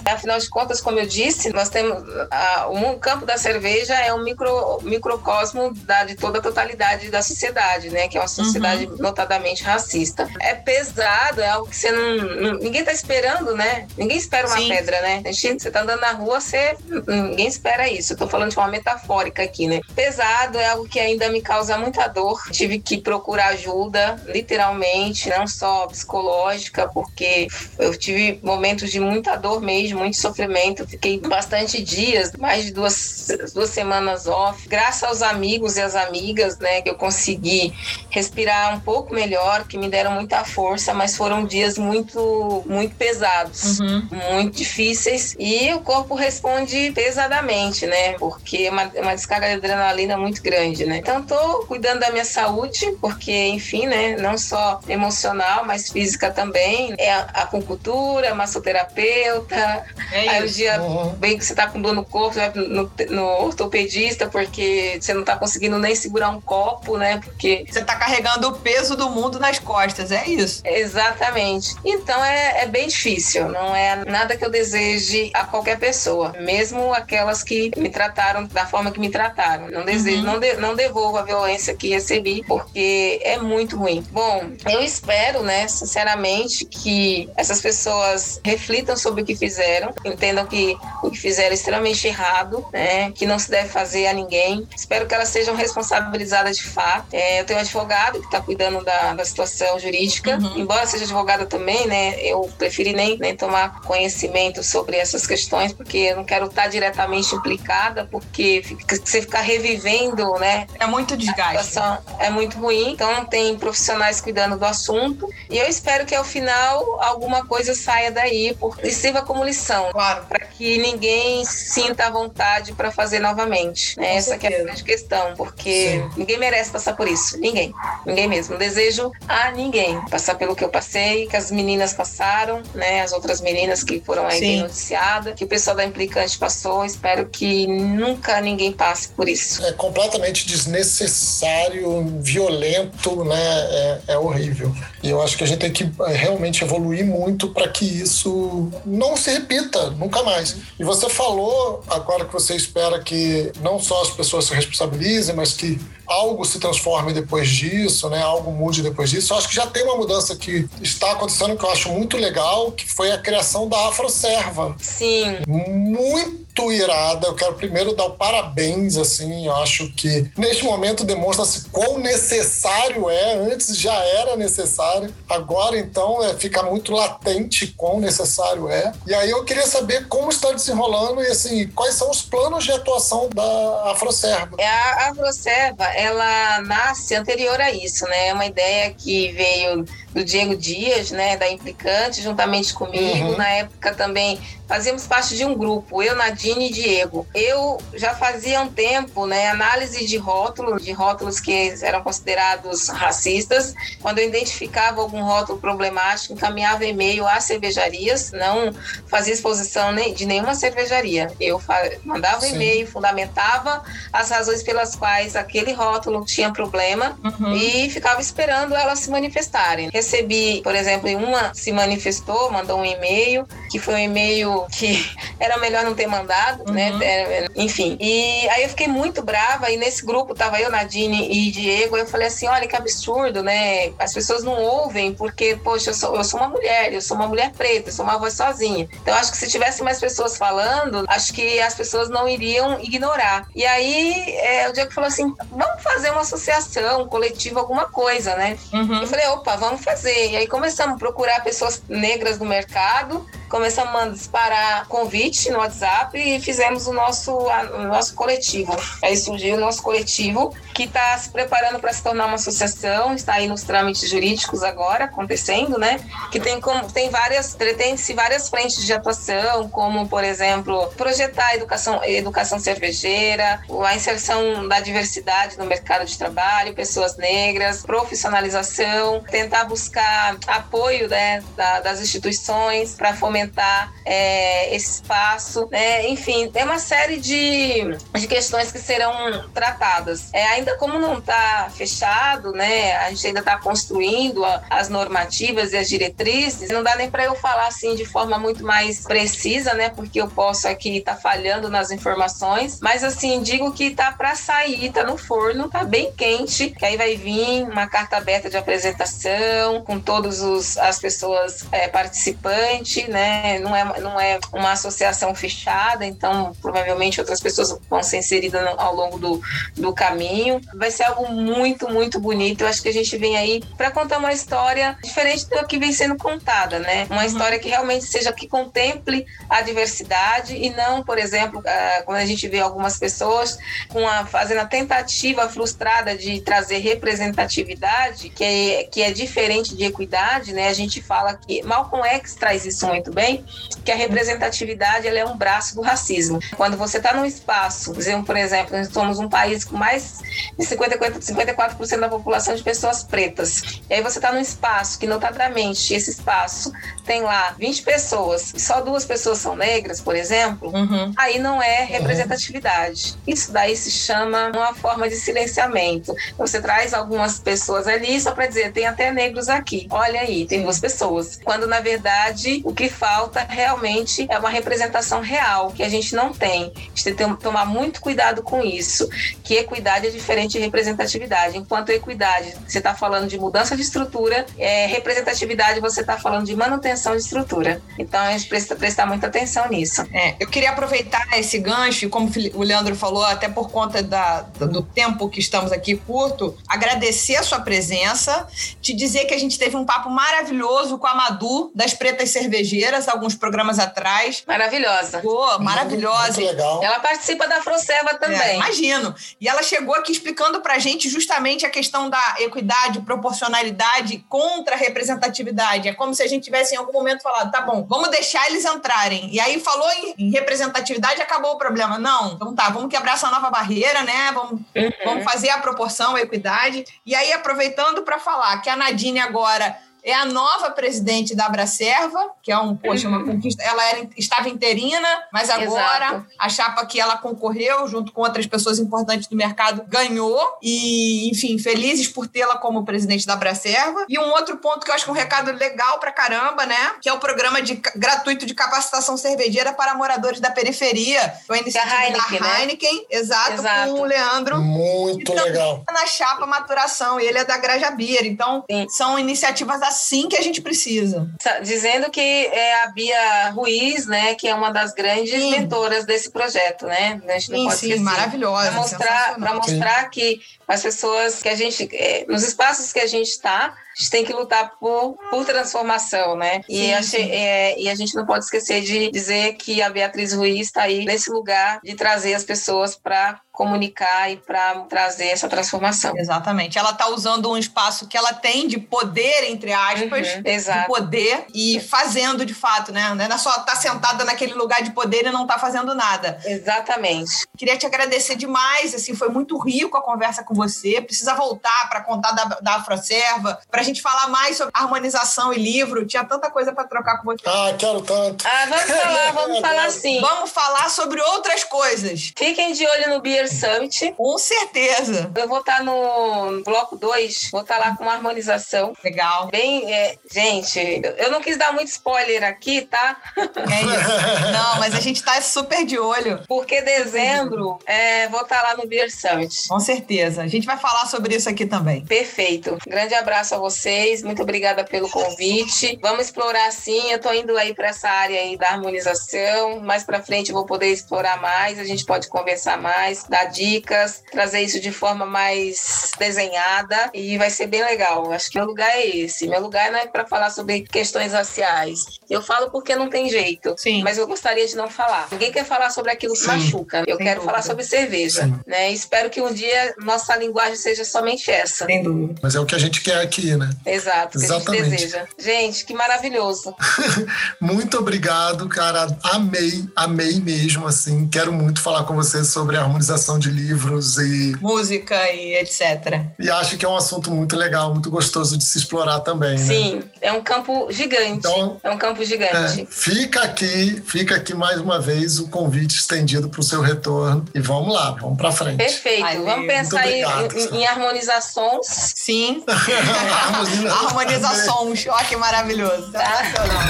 afinal de contas, como eu disse, nós temos a, o campo da cerveja é um micro, microcosmo da, de toda a totalidade da sociedade, né? Que é uma sociedade uhum. notadamente racista. É pesado, é algo que você não. não ninguém tá esperando, né? Ninguém espera uma Sim. pedra, né? Gente, você tá andando na rua, você. Ninguém espera isso. Eu tô falando de forma metafórica aqui, né? Pesado é algo que ainda me causa muita dor. Tive que procurar ajuda, literalmente, não só psicológica, porque eu tive momentos de muita dor dor mesmo, muito sofrimento. Fiquei bastante dias, mais de duas, duas semanas off. Graças aos amigos e às amigas, né, que eu consegui respirar um pouco melhor, que me deram muita força, mas foram dias muito, muito pesados, uhum. muito difíceis. E o corpo responde pesadamente, né, porque é uma, é uma descarga de adrenalina muito grande, né. Então, tô cuidando da minha saúde, porque, enfim, né, não só emocional, mas física também. É a acupuntura, massoterapeuta, é aí o dia uhum. bem que você tá com dor no corpo, vai no, no, ortopedista, porque você não tá conseguindo nem segurar um copo, né? Porque. Você tá carregando o peso do mundo nas costas, é isso. Exatamente. Então é, é bem difícil. Não é nada que eu deseje a qualquer pessoa. Mesmo aquelas que me trataram da forma que me trataram. Não desejo, uhum. não, de, não devolvo a violência que recebi, porque é muito ruim. Bom, eu espero, né, sinceramente, que essas pessoas reflitam sobre o que fizeram, entendam que o que fizeram é extremamente errado, né? Que não se deve fazer a ninguém. Espero que elas sejam responsabilizadas de fato. É, eu tenho um advogado que está cuidando da, da, situação jurídica, uhum. embora seja advogada também, né? Eu preferi nem, nem tomar conhecimento sobre essas questões, porque eu não quero estar tá diretamente implicada, porque fica, você ficar revivendo, né? É muito desgaste. É muito ruim. Então tem profissionais cuidando do assunto. E eu espero que ao final alguma coisa saia daí, porque sirva como lição. Claro. Para que ninguém sinta a vontade para fazer novamente. Né? Essa é a grande questão, porque Sim. ninguém merece passar por isso. Ninguém. Ninguém mesmo. Não desejo a ninguém passar pelo que eu passei, que as meninas passaram, né? As outras meninas que foram aí Sim. noticiadas, que o pessoal da Implicante passou. Espero que nunca ninguém passe por isso. É completamente desnecessário, violento, né? É, é horrível. E eu acho que a gente tem que é, realmente evoluir muito para que isso não se repita nunca mais. E você falou agora que você espera que não só as pessoas se responsabilizem, mas que algo se transforme depois disso, né? Algo mude depois disso. Eu acho que já tem uma mudança que está acontecendo que eu acho muito legal, que foi a criação da Afroserva. Sim. Muito muito irada. Eu quero primeiro dar o parabéns, assim. Eu acho que neste momento demonstra-se quão necessário é. Antes já era necessário. Agora, então, é, fica muito latente quão necessário é. E aí eu queria saber como está desenrolando e, assim, quais são os planos de atuação da Afroserva. É, a Afroserva, ela nasce anterior a isso, né? É uma ideia que veio do Diego Dias, né, da Implicante, juntamente comigo. Uhum. Na época também fazíamos parte de um grupo, eu, Nadine Diego. Eu já fazia um tempo, né, análise de rótulos, de rótulos que eram considerados racistas. Quando eu identificava algum rótulo problemático, encaminhava e-mail às cervejarias, não fazia exposição de nenhuma cervejaria. Eu mandava e-mail, fundamentava as razões pelas quais aquele rótulo tinha problema uhum. e ficava esperando elas se manifestarem. Recebi, por exemplo, uma se manifestou, mandou um e-mail, que foi um e-mail que era melhor não ter mandado, né? uhum. né? Enfim. E aí eu fiquei muito brava e nesse grupo tava eu, Nadine e Diego, eu falei assim, olha que absurdo, né? As pessoas não ouvem porque, poxa, eu sou, eu sou uma mulher, eu sou uma mulher preta, eu sou uma voz sozinha. Então acho que se tivesse mais pessoas falando, acho que as pessoas não iriam ignorar. E aí é, o Diego falou assim, vamos fazer uma associação, um coletivo, alguma coisa, né? Uhum. Eu falei, opa, vamos fazer. E aí começamos a procurar pessoas negras no mercado, começamos a disparar convite no WhatsApp e fizemos o nosso, o nosso coletivo. Aí surgiu o nosso coletivo, que está se preparando para se tornar uma associação, está aí nos trâmites jurídicos agora, acontecendo, né? Que tem, como, tem várias, pretende-se várias frentes de atuação, como, por exemplo, projetar a educação, educação cervejeira, a inserção da diversidade no mercado de trabalho, pessoas negras, profissionalização, tentar buscar apoio né, da, das instituições para fomentar aumentar é, esse espaço, né? Enfim, tem uma série de, de questões que serão tratadas. É, ainda como não está fechado, né? A gente ainda está construindo a, as normativas e as diretrizes, não dá nem para eu falar assim de forma muito mais precisa, né? Porque eu posso aqui estar tá falhando nas informações, mas assim, digo que tá para sair, tá no forno, tá bem quente, que aí vai vir uma carta aberta de apresentação com todas as pessoas é, participantes, né? Né? Não é, não é uma associação fechada, então provavelmente outras pessoas vão ser inseridas ao longo do, do caminho. Vai ser algo muito, muito bonito. Eu acho que a gente vem aí para contar uma história diferente do que vem sendo contada, né? Uma uhum. história que realmente seja que contemple a diversidade e não, por exemplo, ah, quando a gente vê algumas pessoas com a, fazendo a tentativa frustrada de trazer representatividade, que é, que é diferente de equidade, né? A gente fala que Malcolm X traz isso muito bem, que a representatividade ela é um braço do racismo. Quando você está num espaço, por exemplo, nós somos um país com mais de 54%, 54 da população de pessoas pretas, e aí você está num espaço que, notadamente, esse espaço tem lá 20 pessoas e só duas pessoas são negras, por exemplo, uhum. aí não é representatividade. Isso daí se chama uma forma de silenciamento. Você traz algumas pessoas ali só para dizer, tem até negros aqui. Olha aí, tem duas pessoas. Quando, na verdade, o que falta realmente é uma representação real, que a gente não tem. A gente tem que tomar muito cuidado com isso, que equidade é diferente de representatividade. Enquanto equidade, você está falando de mudança de estrutura, é, representatividade, você está falando de manutenção de estrutura. Então, a gente precisa prestar muita atenção nisso. É, eu queria aproveitar esse gancho, como o Leandro falou, até por conta da, do tempo que estamos aqui curto, agradecer a sua presença, te dizer que a gente teve um papo maravilhoso com a Madu, das Pretas Cervejeiras, alguns programas atrás. Maravilhosa. Pô, maravilhosa. Muito legal. Ela participa da Froceva também. É, imagino. E ela chegou aqui explicando pra gente justamente a questão da equidade, proporcionalidade contra a representatividade. É como se a gente tivesse em algum momento falado, tá bom, vamos deixar eles entrarem. E aí falou em, em representatividade, acabou o problema. Não, então tá, vamos quebrar essa nova barreira, né? Vamos, uhum. vamos fazer a proporção, a equidade. E aí, aproveitando para falar que a Nadine agora é a nova presidente da Abracerva, que é um, poxa, uma uhum. conquista. Ela era, estava interina, mas agora Exato. a chapa que ela concorreu, junto com outras pessoas importantes do mercado, ganhou. E, enfim, felizes por tê-la como presidente da Abracerva. E um outro ponto que eu acho que é um recado legal pra caramba, né? Que é o programa de, gratuito de capacitação cervejeira para moradores da periferia. Foi a iniciativa da Heineken, da Heineken né? exato, exato, com o Leandro. Muito legal. Na chapa maturação, ele é da Graja Beer. Então, Sim. são iniciativas assim que a gente precisa. Dizendo que é a Bia Ruiz, né, que é uma das grandes sim. mentoras desse projeto, né? A gente não sim, pode sim, maravilhosa. Para mostrar, mostrar que as pessoas que a gente, é, nos espaços que a gente está, a gente tem que lutar por, por transformação, né? E, Sim, achei, sim. é, e a gente não pode esquecer de dizer que a Beatriz Ruiz está aí nesse lugar de trazer as pessoas para comunicar e para trazer essa transformação. Exatamente. Ela tá usando um espaço que ela tem de poder, entre aspas, Uhum, de exato. poder e fazendo de fato, né? Não é só tá sentada naquele lugar de poder e não tá fazendo nada. Exatamente. Queria te agradecer demais, assim, foi muito rico a conversa com você. Precisa voltar para contar da, da Afroserva, pra gente falar mais sobre harmonização e livro. Tinha tanta coisa para trocar com você. Ah, quero tanto. Ah, vamos falar, vamos falar sim. Vamos falar sobre outras coisas. Fiquem de olho no Beer Summit. Com certeza. Eu vou estar no bloco 2, vou estar lá com uma harmonização. Legal. Bem, é, gente, eu- não quis dar muito spoiler aqui, tá? É isso. Não, mas a gente tá super de olho. Porque dezembro é, vou estar lá no Beer Summit. Com certeza. A gente vai falar sobre isso aqui também. Perfeito. Grande abraço a vocês. Muito obrigada pelo convite. Vamos explorar sim. Eu tô indo aí para essa área aí da harmonização. Mais para frente eu vou poder explorar mais. A gente pode conversar mais, dar dicas, trazer isso de forma mais desenhada e vai ser bem legal. Acho que meu lugar é esse. Meu lugar não é para falar sobre questões raciais. Eu falo porque não tem jeito. Sim. Mas eu gostaria de não falar. Ninguém quer falar sobre aquilo que Sim. machuca. Eu Sem quero dúvida. falar sobre cerveja, Sim. né? Espero que um dia nossa linguagem seja somente essa. Sem dúvida. Mas é o que a gente quer aqui, né? Exato, que a gente Exatamente. deseja. Gente, que maravilhoso. Muito obrigado, cara. Amei, amei mesmo, assim. Quero muito falar com você sobre a harmonização de livros e, Música e etc. e acho que é um assunto muito legal, muito gostoso de se explorar também, né? Sim, é um campo gigante. Então, é um campo É, gigante. fica aqui, fica aqui mais uma vez o convite estendido para o seu retorno e vamos lá, vamos para frente. Perfeito. Valeu. Vamos pensar obrigado, em, em, em harmonizações. Sim. Harmonização. Harmonizações. Olha que maravilhoso. Sensacional.